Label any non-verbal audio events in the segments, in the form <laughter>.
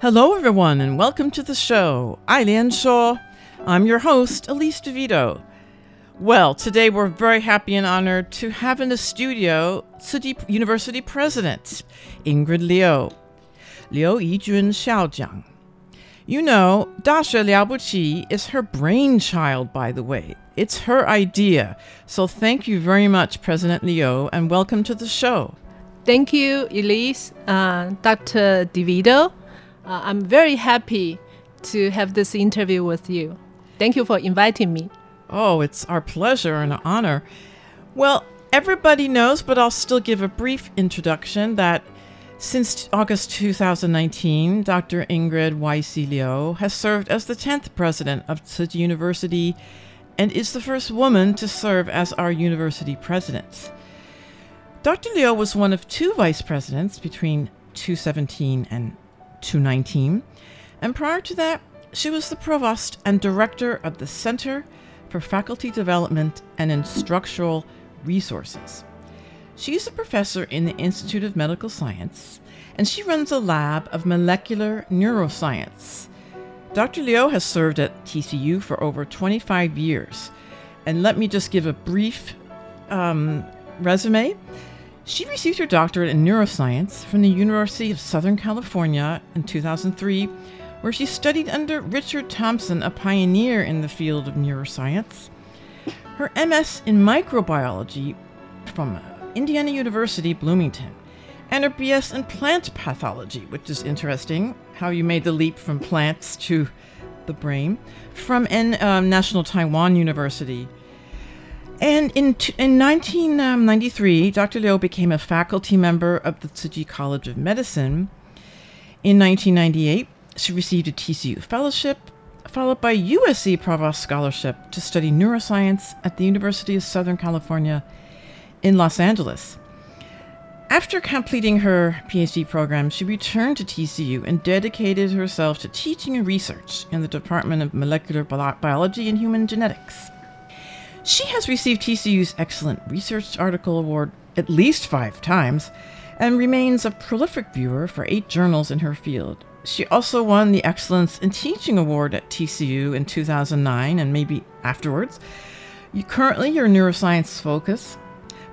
Hello, everyone, and welcome to the show, Ailian Shaw. I'm your host, Elise DeVito. Well, today we're very happy and honored to have in the studio Chi University President Ingrid Liu, Liu Yijun Xiaozhang. You know, Daxue Liaobuqi is her brainchild, by the way. It's her idea. So thank you very much, President Liu, and welcome to the show. Thank you, Elise, uh, Dr. DeVito. Uh, I'm very happy to have this interview with you. Thank you for inviting me. Oh, it's our pleasure and an honor. Well, everybody knows, but I'll still give a brief introduction that since August 2019, Dr. Ingrid Y.C. Has served as the 10th president of Tzu University and is the first woman to serve as our university president. Dr. Liu was one of two vice presidents between 2017 and 2019, and prior to that, she was the provost and director of the Center for Faculty Development and Instructional Resources. She's a professor in the Institute of Medical Science, and she runs a lab of molecular neuroscience. Dr. Liu has served at TCU for over 25 years. And let me just give a brief um, resume. She received her doctorate in neuroscience from the University of Southern California in 2003 where she studied under Richard Thompson, a pioneer in the field of neuroscience. Her MS in microbiology from Indiana University, Bloomington, and her BS in plant pathology, which is interesting how you made the leap from plants to the brain, from N, um, National Taiwan University. And in, in 1993, um, Dr. Liu became a faculty member of the Tzu Chi College of Medicine. In 1998, she received a TCU fellowship, followed by USC Provost Scholarship to study neuroscience at the University of Southern California in Los Angeles. After completing her PhD program, she returned to TCU and dedicated herself to teaching and research in the Department of Molecular Biology and Human Genetics. She has received TCU's Excellent Research Article Award at least five times and remains a prolific viewer for eight journals in her field, she also won the Excellence in Teaching Award at TCU in 2009 and maybe afterwards. You, currently, your neuroscience focus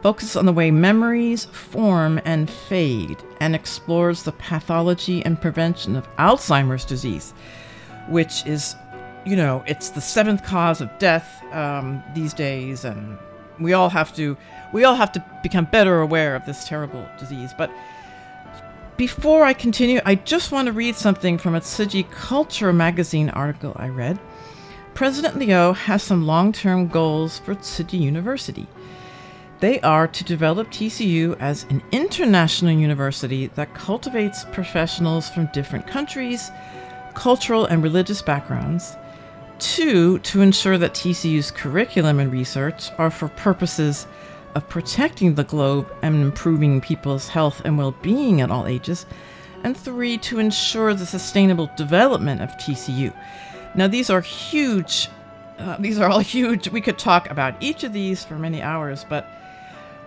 focuses on the way memories form and fade and explores the pathology and prevention of Alzheimer's disease, which is, you know, it's the seventh cause of death um, these days, and we all have to we all have to become better aware of this terrible disease. But before I continue, I just want to read something from a Tzu Culture magazine article I read. President Liu has some long term goals for Tzu University. They are to develop TCU as an international university that cultivates professionals from different countries, cultural and religious backgrounds. Two, to ensure that TCU's curriculum and research are for purposes of protecting the globe and improving people's health and well being at all ages. And three, to ensure the sustainable development of TCU. Now, these are huge, uh, these are all <laughs> huge. We could talk about each of these for many hours, but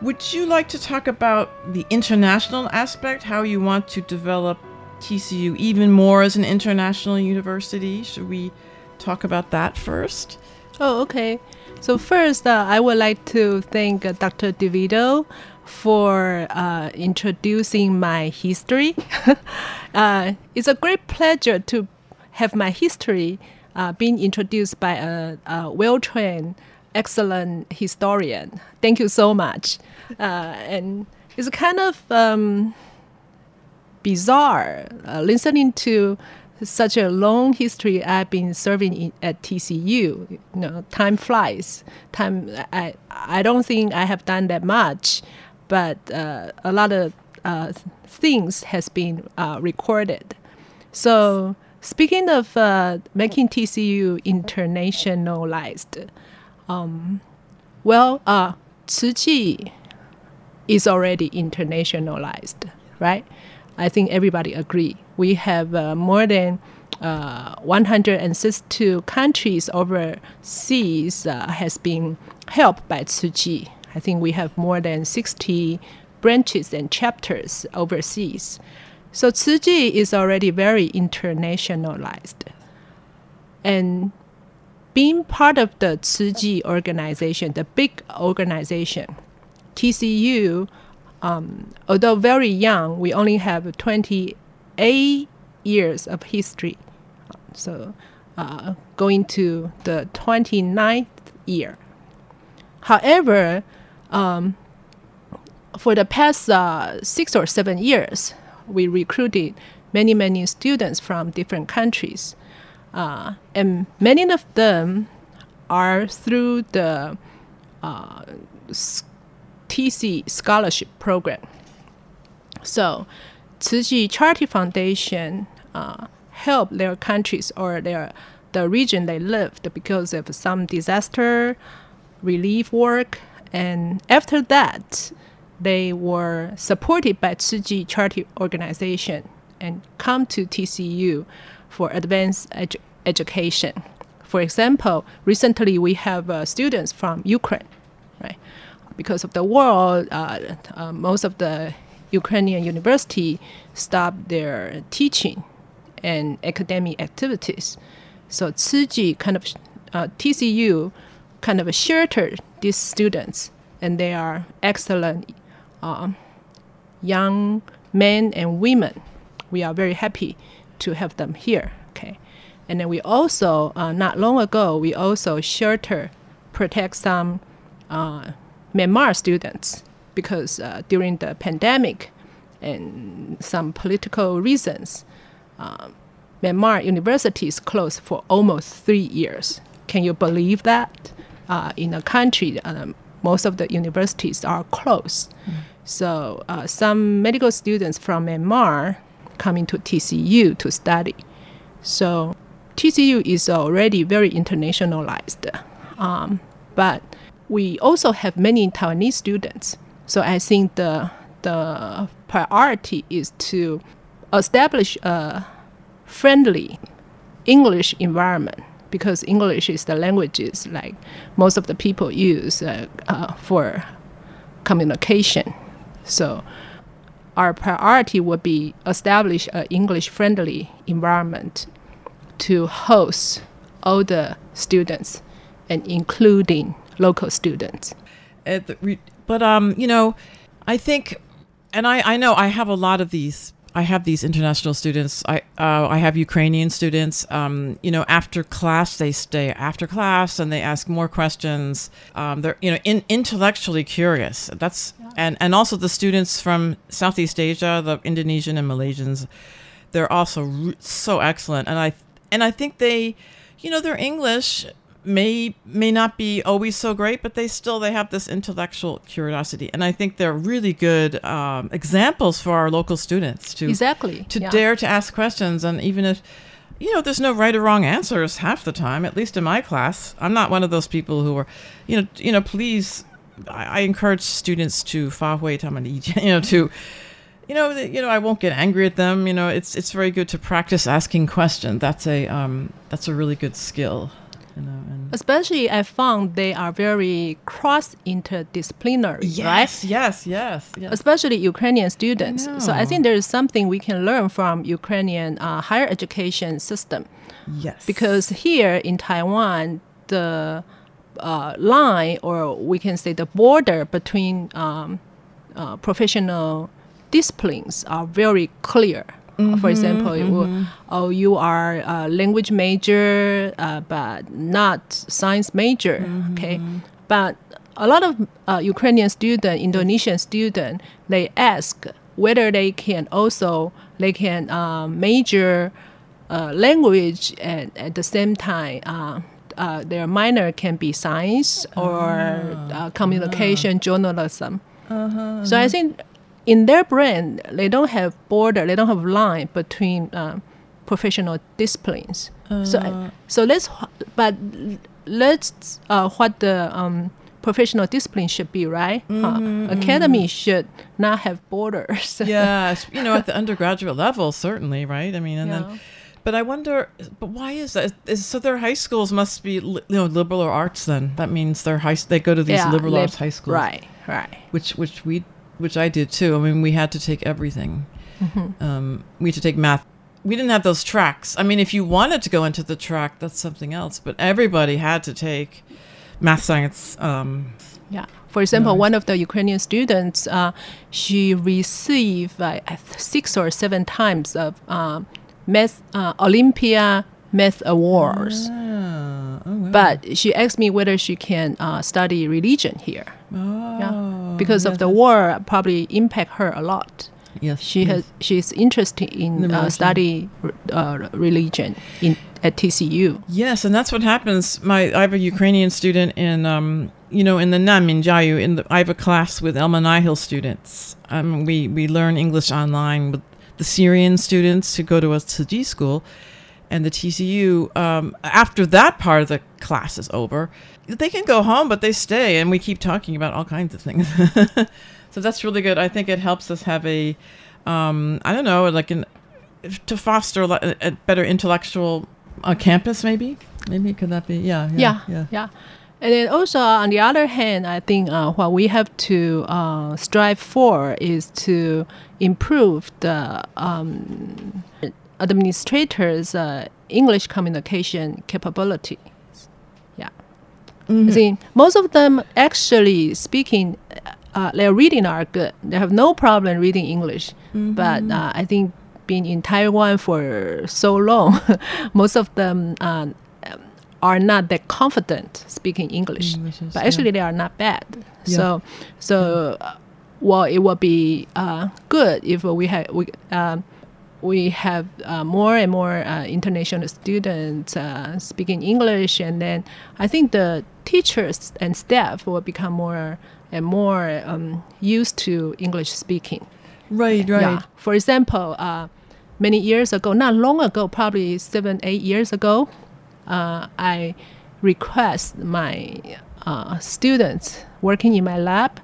would you like to talk about the international aspect, how you want to develop TCU even more as an international university? Should we talk about that first? Oh, okay. So, first, uh, I would like to thank uh, Dr. DeVito for uh, introducing my history. <laughs> Uh, it's a great pleasure to have my history uh, being introduced by a, a well trained, excellent historian. Thank you so much. Uh, and it's kind of um, bizarre listening to such a long history I've been serving in, at TCU. You know, time flies. Time I I don't think I have done that much, but uh, a lot of uh, things has been uh, recorded. So speaking of uh, making TCU internationalized, um, well, uh, Tzu is already internationalized, right? I think everybody agree. We have uh, more than uh, 162 countries overseas uh, has been helped by Tzu Chi. I think we have more than 60 branches and chapters overseas. So Tzu Chi is already very internationalized. And being part of the Tzu Chi organization, the big organization, TCU um, although very young, we only have 28 years of history. So uh, going to the 29th year. However, um, for the past uh, six or seven years, we recruited many, many students from different countries. Uh, and many of them are through the uh, TC scholarship program. So, Tzu Chi Charity Foundation uh, help their countries or their the region they lived because of some disaster relief work, and after that, they were supported by Tzu Chi Charity Organization and come to TCU for advanced edu- education. For example, recently we have uh, students from Ukraine, right? because of the war, uh, uh, most of the Ukrainian university stopped their teaching and academic activities. So Tzu Chi kind of uh, TCU kind of sheltered these students, and they are excellent uh, young men and women. We are very happy to have them here. Okay, and then we also uh, not long ago we also shelter protect some uh, Myanmar students because uh, during the pandemic and some political reasons, uh, Myanmar universities closed for almost three years. Can you believe that? Uh, in a country, um, most of the universities are closed. Mm. So uh, some medical students from Myanmar coming to TCU to study. So TCU is already very internationalized, um, but we also have many Taiwanese students. So I think the the priority is to establish a friendly English environment because English is the languages like most of the people use uh, uh, for communication. So our priority would be establish an English friendly environment to host all the students and including local students. But um, you know, I think, and I I know I have a lot of these. I have these international students. I uh, I have Ukrainian students. Um, you know, after class they stay after class and they ask more questions. Um, they're you know in, intellectually curious. That's yeah. and and also the students from Southeast Asia, the Indonesian and Malaysians, they're also re- so excellent. And I and I think they, you know, their English may may not be always so great, but they still they have this intellectual curiosity, and I think they're really good um, examples for our local students to exactly to yeah. dare to ask questions, and even if you know there's no right or wrong answers half the time, at least in my class, I'm not one of those people who are, you know, you know, please, I, I encourage students to fa hui <laughs> you know to you know, you know, I won't get angry at them. You know, it's it's very good to practice asking questions. That's a um, that's a really good skill you know, Especially, I found they are very cross interdisciplinary, yes, right? Yes, yes, yes. Especially Ukrainian students. I so I think there is something we can learn from Ukrainian uh, higher education system. Yes. Because here in Taiwan, the uh, line, or we can say the border between um, uh, professional disciplines are very clear. Mm-hmm, For example, mm-hmm. oh, you are a language major, uh, but not science major. Mm-hmm. Okay, but a lot of uh, Ukrainian student, Indonesian student, they ask whether they can also they can uh, major uh, language and at the same time. Uh, uh, their minor can be science or ah. communication journalism. Uh-huh, so I uh-huh. think in their brain, they don't have border, they don't have line between uh, professional disciplines. Uh. So, so let's, but let's uh, what the um, professional discipline should be, right? Mm-hmm, uh, mm-hmm. Academy should not have borders. <laughs> yes, you know, at the undergraduate level, certainly, right? I mean, and yeah. then. But I wonder, but why is that? Is, so their high schools must be, you know, liberal arts. Then that means their high they go to these yeah, liberal arts high schools, right? Right. Which which we which I did too. I mean, we had to take everything. Mm-hmm. Um, we had to take math. We didn't have those tracks. I mean, if you wanted to go into the track, that's something else. But everybody had to take math, science. Um, yeah. For example, one of the Ukrainian students, uh, she received uh, six or seven times of uh, math uh, Olympia math awards. Ah, oh, wow. But she asked me whether she can uh, study religion here. Oh, yeah. Because of the war, probably impact her a lot. Yes, she yes. has. She's interested in uh, study uh, religion in at TCU. Yes, and that's what happens. My I have a Ukrainian student in um, you know in the Naminjayu in the I have a class with El Menahil students. Um, we we learn English online with the Syrian students who go to a Tzu school and the TCU, um, after that part of the class is over, they can go home, but they stay, and we keep talking about all kinds of things. <laughs> so that's really good. I think it helps us have a, um, I don't know, like an to foster a, a better intellectual uh, campus, maybe. Maybe could that be? Yeah, yeah, yeah. yeah. yeah. And then also, on the other hand, I think uh, what we have to uh, strive for is to improve the um, administrators' uh, English communication capabilities. Yeah, mm-hmm. see, most of them actually speaking, uh, their reading are good. They have no problem reading English, mm-hmm. but uh, I think being in Taiwan for so long, <laughs> most of them uh, are not that confident speaking English. English is, but actually, yeah. they are not bad. Yeah. So, so. Yeah. Uh, well, it would be uh, good if we had we um, we have uh, more and more uh, international students uh, speaking English, and then I think the teachers and staff will become more and more um, used to English speaking. Right, right. Yeah. For example, uh, many years ago, not long ago, probably seven, eight years ago, uh, I request my uh, students working in my lab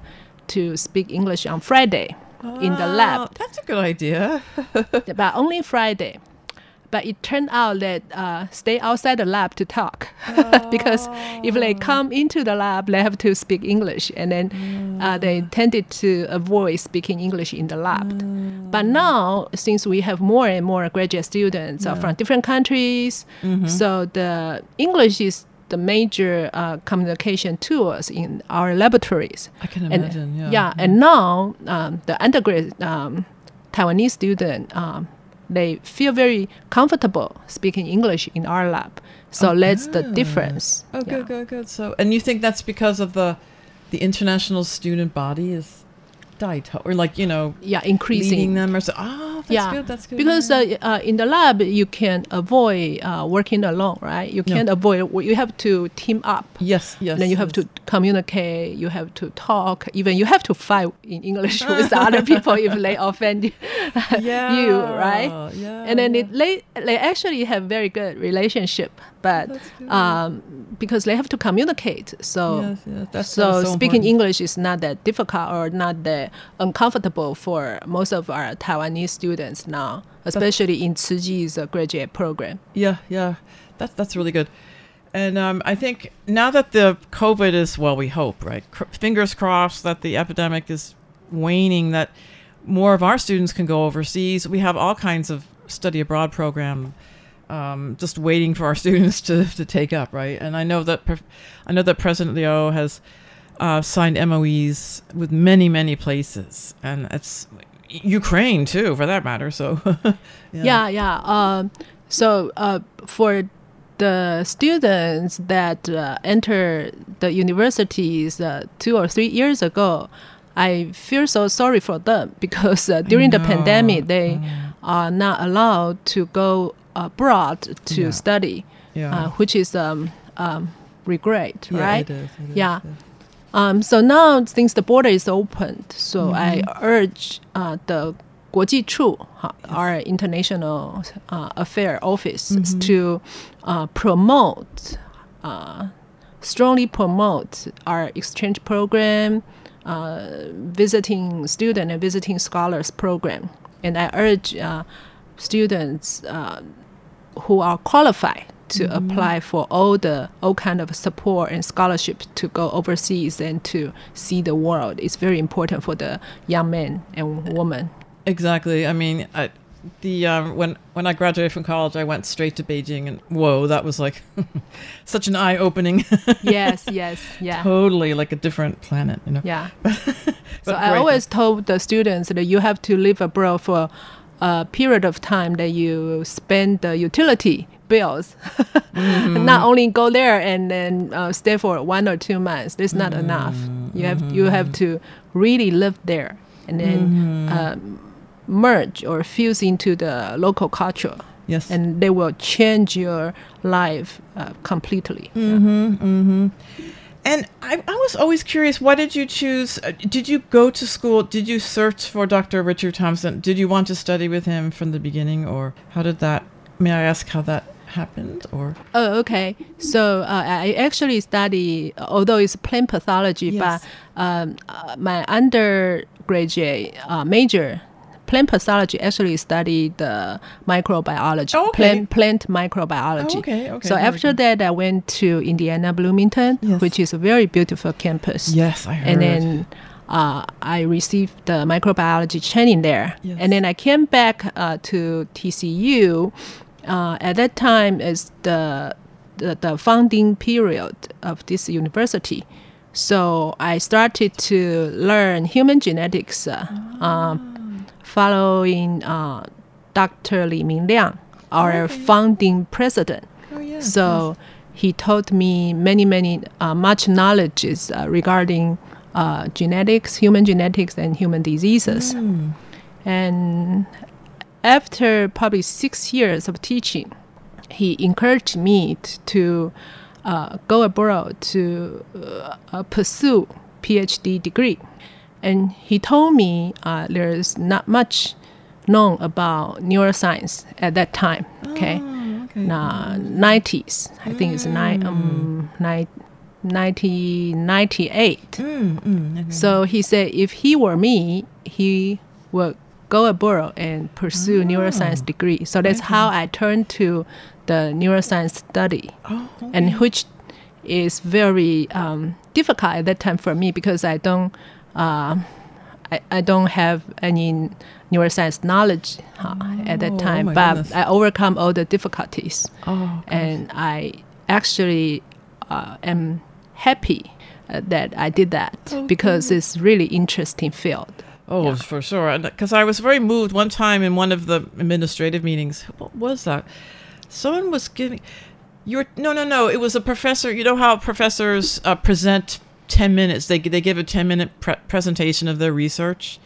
to speak English on Friday in the lab. Oh, that's a good idea. <laughs> but only Friday. But it turned out that uh, stay outside the lab to talk oh. <laughs> because if they oh. come into the lab, they have to speak English, and then mm. uh, they mm. tended to avoid speaking English in the lab. Mm. But now, since we have more and more graduate students uh, yeah. from different countries, mm-hmm. so the English is the major uh, communication tools in our laboratories. I can imagine. And, yeah. yeah. and now um, the undergrad um, Taiwanese student um, they feel very comfortable speaking English in our lab. So oh, that's the difference. Oh, good, yeah. good, good. So, and you think that's because of the the international student body is diet or like you know yeah increasing them or so. Oh, that's yeah. good. That's good. Because uh, uh, in the lab you can avoid uh, working alone, right? You can't avoid. You have to team up. yes, yes. then you have to communicate. You have to talk. Even you have to fight in English <laughs> with other people if they offend you, <laughs> you, right? Yeah. and then it, they they actually have very good relationship, but um, because they have to communicate, so Yes, yes, that's- so, so speaking important. English is not that difficult or not that uncomfortable for most of our Taiwanese students now, especially in Tzu Chi's uh, graduate program. Yeah, yeah, that's that's really good. And um, I think now that the COVID is well, we hope, right? Cr- fingers crossed that the epidemic is waning, that more of our students can go overseas. We have all kinds of study abroad program. Um, just waiting for our <laughs> students to, to take up, right? And I know that Prof- I know that President Liu has uh, signed MOEs with many many places, and it's Ukraine too, for that matter. So, <laughs> Yeah, yeah. Um, so uh, for the students that uh, enter the universities uh, two or three years ago, I feel so sorry for them <laughs> because uh, during the pandemic they are not allowed to go abroad to yeah. study, yeah. Uh, which is um, um, regret, right? It is, it is, yeah. Um, so now, since the border is opened, so mm -hmm. I urge uh, the Guoji Chu, our international uh, affair office, mm -hmm. to uh, promote, uh, strongly promote our exchange program, uh, visiting student and visiting scholars program. And I urge students who are qualified to Mhm. apply for all the all kind of support and scholarship to go overseas and to see the world. It's very important for the young men and women. Exactly. I mean, I, the um, when when I graduated from college, I went straight to Beijing, and whoa, that was like <laughs> such an eye opening. <laughs> yes, yes, yeah. Totally like a different planet, you know. Yeah. <laughs> But so I always told the students that you have to live abroad for a period of time that you spend the utility bills. <laughs> Mm-hmm. not only go there and then uh, stay for one or two months. That's not Mm-hmm. enough. You have you have to really live there and then Mhm. um, merge or fuse into the local culture. Yes. And they will change your life uh, completely. Mm-hmm. And I, I was always curious. Why did you choose? Uh, did you go to school? Did you search for Dr. Richard Thompson? Did you want to study with him from the beginning, or how did that? May I ask how that happened? Or Oh, okay. So uh, I actually study, although it's plant pathology, Yes. but um, uh, my undergraduate uh, major, plant pathology, actually studied the microbiology, Oh, okay. plant, plant microbiology. Oh, okay, okay, So after that, I went to Indiana Bloomington, Yes. which is a very beautiful campus. Yes, I heard. And then uh, I received the microbiology training there. Yes. And then I came back uh, to TCU. Uh, at that time is the, the the founding period of this university. So I started to learn human genetics, uh, um, following uh, Dr. Li Mingliang, our founding president. Oh, yes, so he taught me many, many uh, much knowledge is, uh, regarding uh, genetics, human genetics, and human diseases. Mm. And after probably six years of teaching, he encouraged me to uh, go abroad to uh, pursue PhD degree. And he told me uh, there's not much known about neuroscience at that time. Okay, Nah, 90s. I think it's nine, um, nine, 1998. Mm, So he said if he were me, he would go abroad and pursue neuroscience degree. So that's how I turned to the neuroscience study, Oh, and which is very um, difficult at that time for me because I don't. Uh, I, I don't have any neuroscience knowledge uh, at that Oh, time, my but goodness. I overcome all the difficulties, Oh, and I actually uh, am happy uh, that I did that because it's really interesting field. Oh, for sure. Because I was very moved one time in one of the administrative meetings. What was that? Someone was giving. You were no, no, no. It was a professor. You know how professors uh, present ten minutes. They they give a ten minute pre- presentation of their research,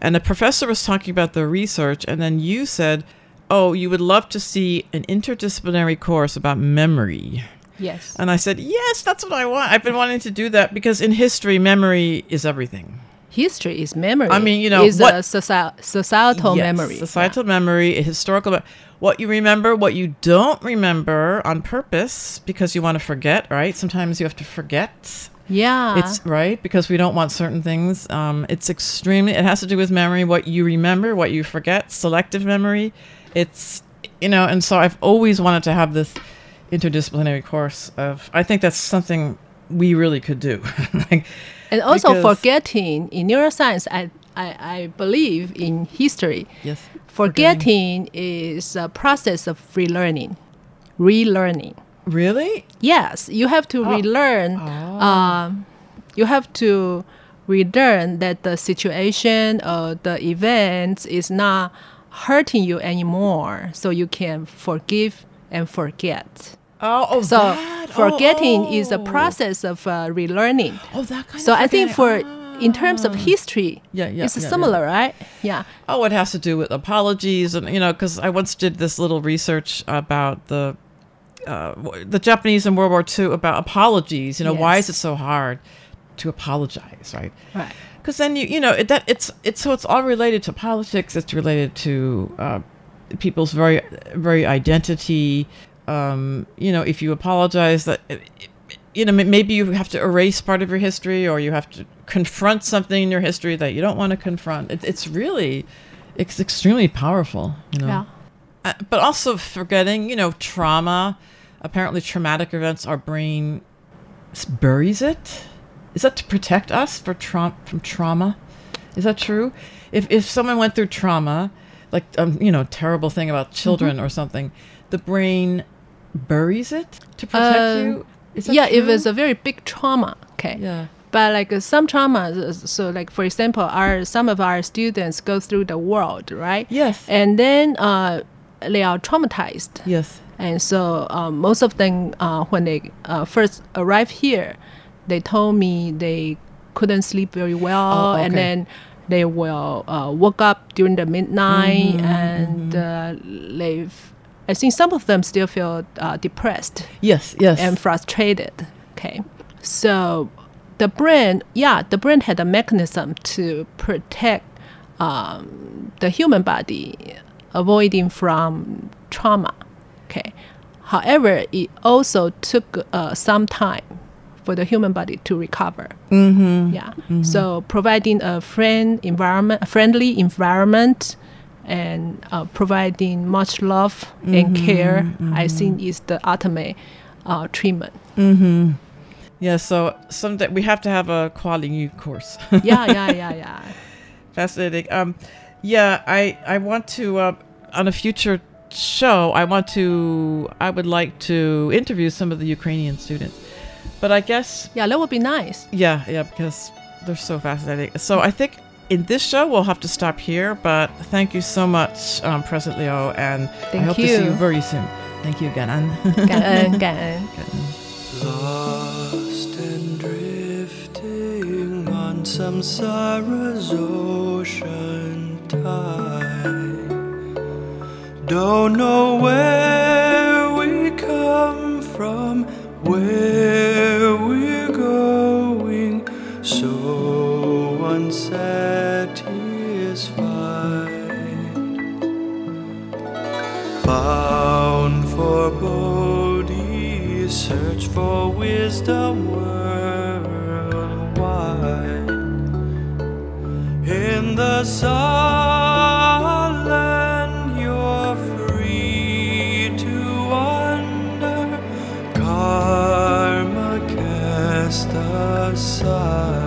and the professor was talking about the research, and then you said, "Oh, you would love to see an interdisciplinary course about memory." Yes. And I said, "Yes, that's what I want. I've been wanting to do that because in history, memory is everything." history is memory. I mean, you know, is what, a soci- societal yes, memory. Societal yeah. memory, historical. What you remember, what you don't remember on purpose because you want to forget. Right? Sometimes you have to forget. Yeah. It's right because we don't want certain things. Um, it's extremely. It has to do with memory. What you remember, what you forget. Selective memory. It's you know, and so I've always wanted to have this interdisciplinary course of. I think that's something we really could do. <laughs> like, and also forgetting in neuroscience, I, I, I believe in history. Yes. Forgetting, forgetting is a process of relearning, relearning. Really? Yes, you have to oh. relearn. Oh. Um, you have to relearn that the situation or the events is not hurting you anymore, so you can forgive and forget. Oh, oh so that. forgetting oh, oh. is a process of uh, relearning. Oh, that kind so I think for in terms of history, yeah, yeah, it's yeah, similar, yeah. right? Yeah. Oh, it has to do with apologies, and you know, because I once did this little research about the uh, the Japanese in World War II about apologies. You know, yes. why is it so hard to apologize, right? Right. Because then you you know it, that it's it's so it's all related to politics. It's related to uh, people's very very identity um, you know, if you apologize, that you know maybe you have to erase part of your history, or you have to confront something in your history that you don't want to confront. It, it's really, it's extremely powerful. You know, yeah. Uh, but also forgetting, you know, trauma. Apparently, traumatic events, our brain buries it. Is that to protect us for tra- from trauma? Is that true? If if someone went through trauma, like um, you know, terrible thing about children mm-hmm. or something, the brain buries it to protect uh, you? yeah, true? if it's a very big trauma, okay. Yeah. But like uh, some traumas, so like for example, our some of our students go through the world, right? Yes. And then uh, they are traumatized. Yes. And so um, most of them, uh, when they uh, first arrive here, they told me they couldn't sleep very well, oh, okay. and then they will uh, wake up during the midnight mm-hmm, and mm-hmm. they've I think some of them still feel uh, depressed. Yes, yes. And frustrated. Okay. So the brain, yeah, the brain had a mechanism to protect um, the human body, avoiding from trauma. Okay. However, it also took uh, some time for the human body to recover. Mm-hmm. Yeah. Mm-hmm. So providing a friend environment, a friendly environment and uh, providing much love mm-hmm, and care, mm-hmm. I think is the ultimate uh, treatment. Mm-hmm. Yeah, so someday we have to have a quality course. yeah, yeah, yeah, yeah. <laughs> Fascinating. Um, yeah, I I want to uh, on a future show. I want to. I would like to interview some of the Ukrainian students, but I guess yeah, that would be nice. Yeah, yeah, because they're so fascinating. So I think in this show, we'll have to stop here, but thank you so much, um, President Liu, and thank I hope you. to see you very soon. Thank you, Ganan. Ganan, <laughs> Ganan. Lost and drifting on samsara's ocean tide. Don't know where we come from, where we're going. So unsatisfied. Bound for Bodhi, search for wisdom the sun, you're free to wander. Karma cast aside.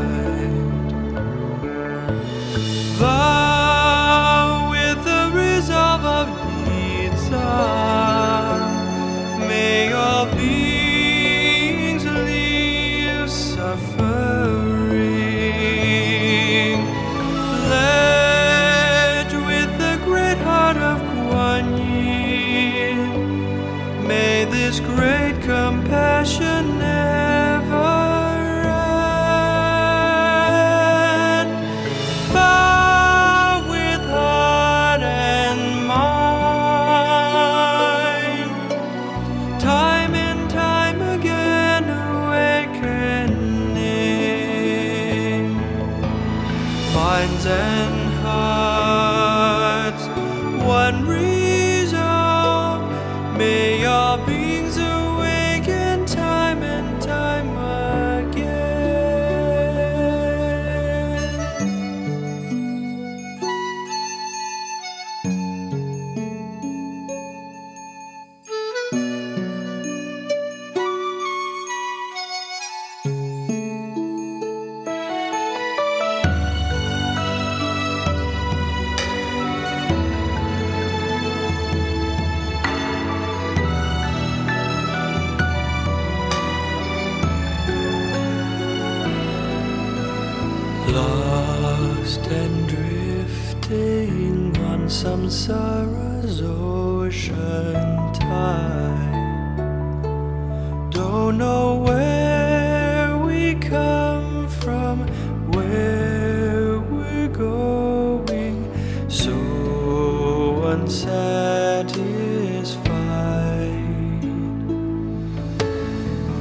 unsatisfied,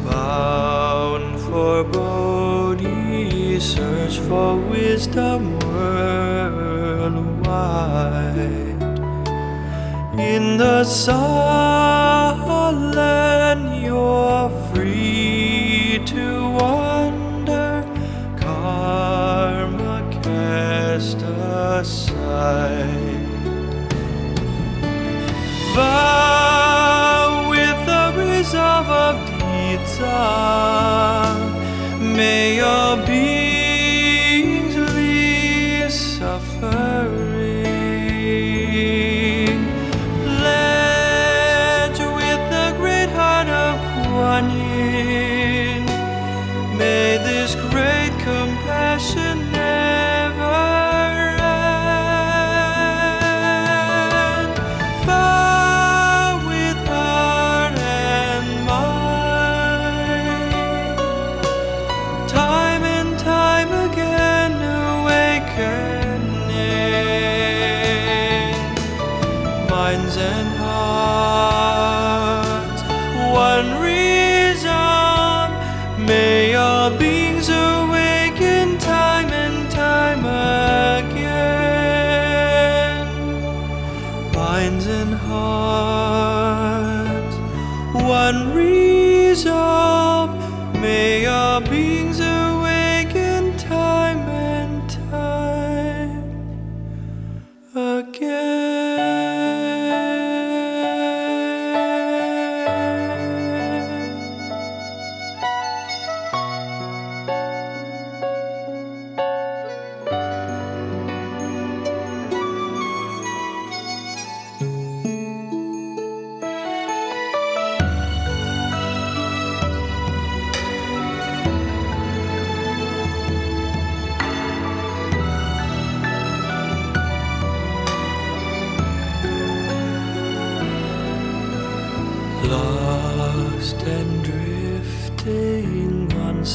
bound for Bodhi, search for wisdom worldwide in the sun. Passion.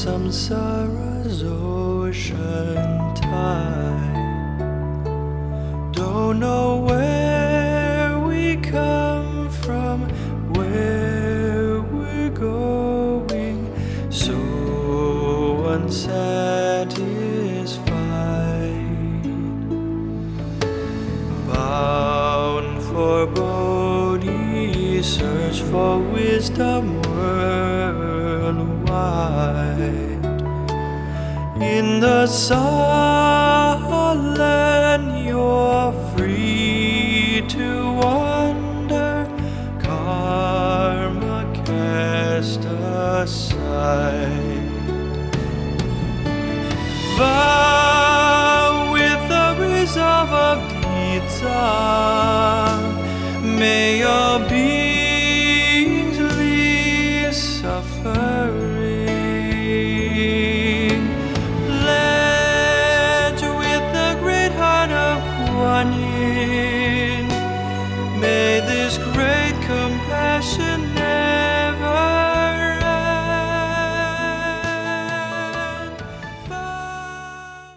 samsara's ocean tide. Don't know where we come from, where we're going, so unsatisfied. Bound for Bodhi, search for wisdom. So.